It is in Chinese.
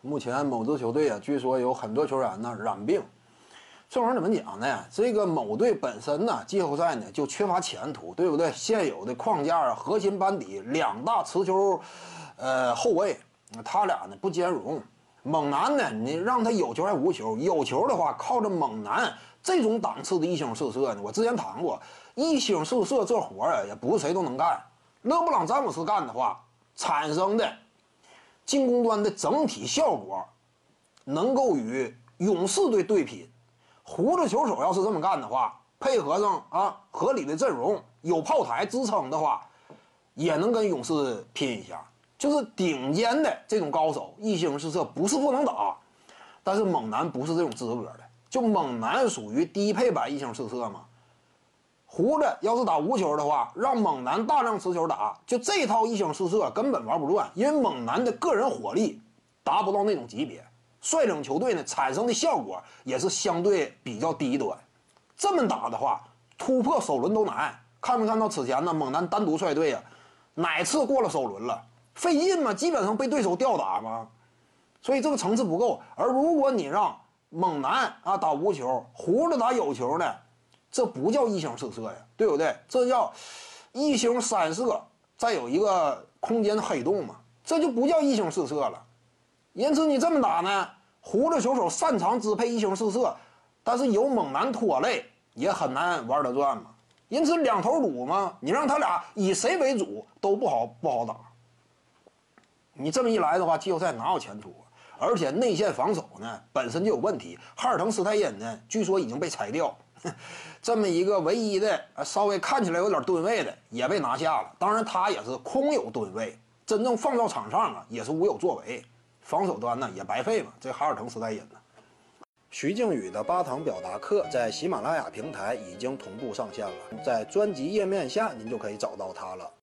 目前某支球队啊，据说有很多球员呢染病。这玩意儿怎么讲呢？这个某队本身呢，季后赛呢就缺乏前途，对不对？现有的框架啊，核心班底两大持球，呃后卫，他俩呢不兼容。猛男呢，你让他有球还无球？有球的话，靠着猛男这种档次的一星四射呢，我之前谈过，一星四射这活啊，也不是谁都能干。勒布朗詹姆斯干的话，产生的进攻端的整体效果，能够与勇士队对拼。胡子球手要是这么干的话，配合上啊合理的阵容，有炮台支撑的话，也能跟勇士拼一下。就是顶尖的这种高手，一星四射不是不能打，但是猛男不是这种资格的。就猛男属于低配版一星四射嘛。胡子要是打无球的话，让猛男大量持球打，就这套一星四射根本玩不转，因为猛男的个人火力达不到那种级别。率领球队呢，产生的效果也是相对比较低端。这么打的话，突破首轮都难。看没看到此前呢？猛男单独率队啊，哪次过了首轮了？费劲吗？基本上被对手吊打吗？所以这个层次不够。而如果你让猛男啊打无球，胡子打有球呢，这不叫一星四射呀，对不对？这叫一星三射，再有一个空间黑洞嘛，这就不叫一星四射了。因此你这么打呢，胡子球手擅长支配一星四射，但是有猛男拖累，也很难玩得转嘛。因此两头堵嘛，你让他俩以谁为主都不好不好打。你这么一来的话，季后赛哪有前途啊？而且内线防守呢本身就有问题。哈尔滕斯泰因呢，据说已经被裁掉，这么一个唯一的稍微看起来有点吨位的也被拿下了。当然他也是空有吨位，真正放到场上啊也是无有作为。防守端呢也白费嘛，这哈尔滕时代人呢。徐静宇的八堂表达课在喜马拉雅平台已经同步上线了，在专辑页面下您就可以找到它了。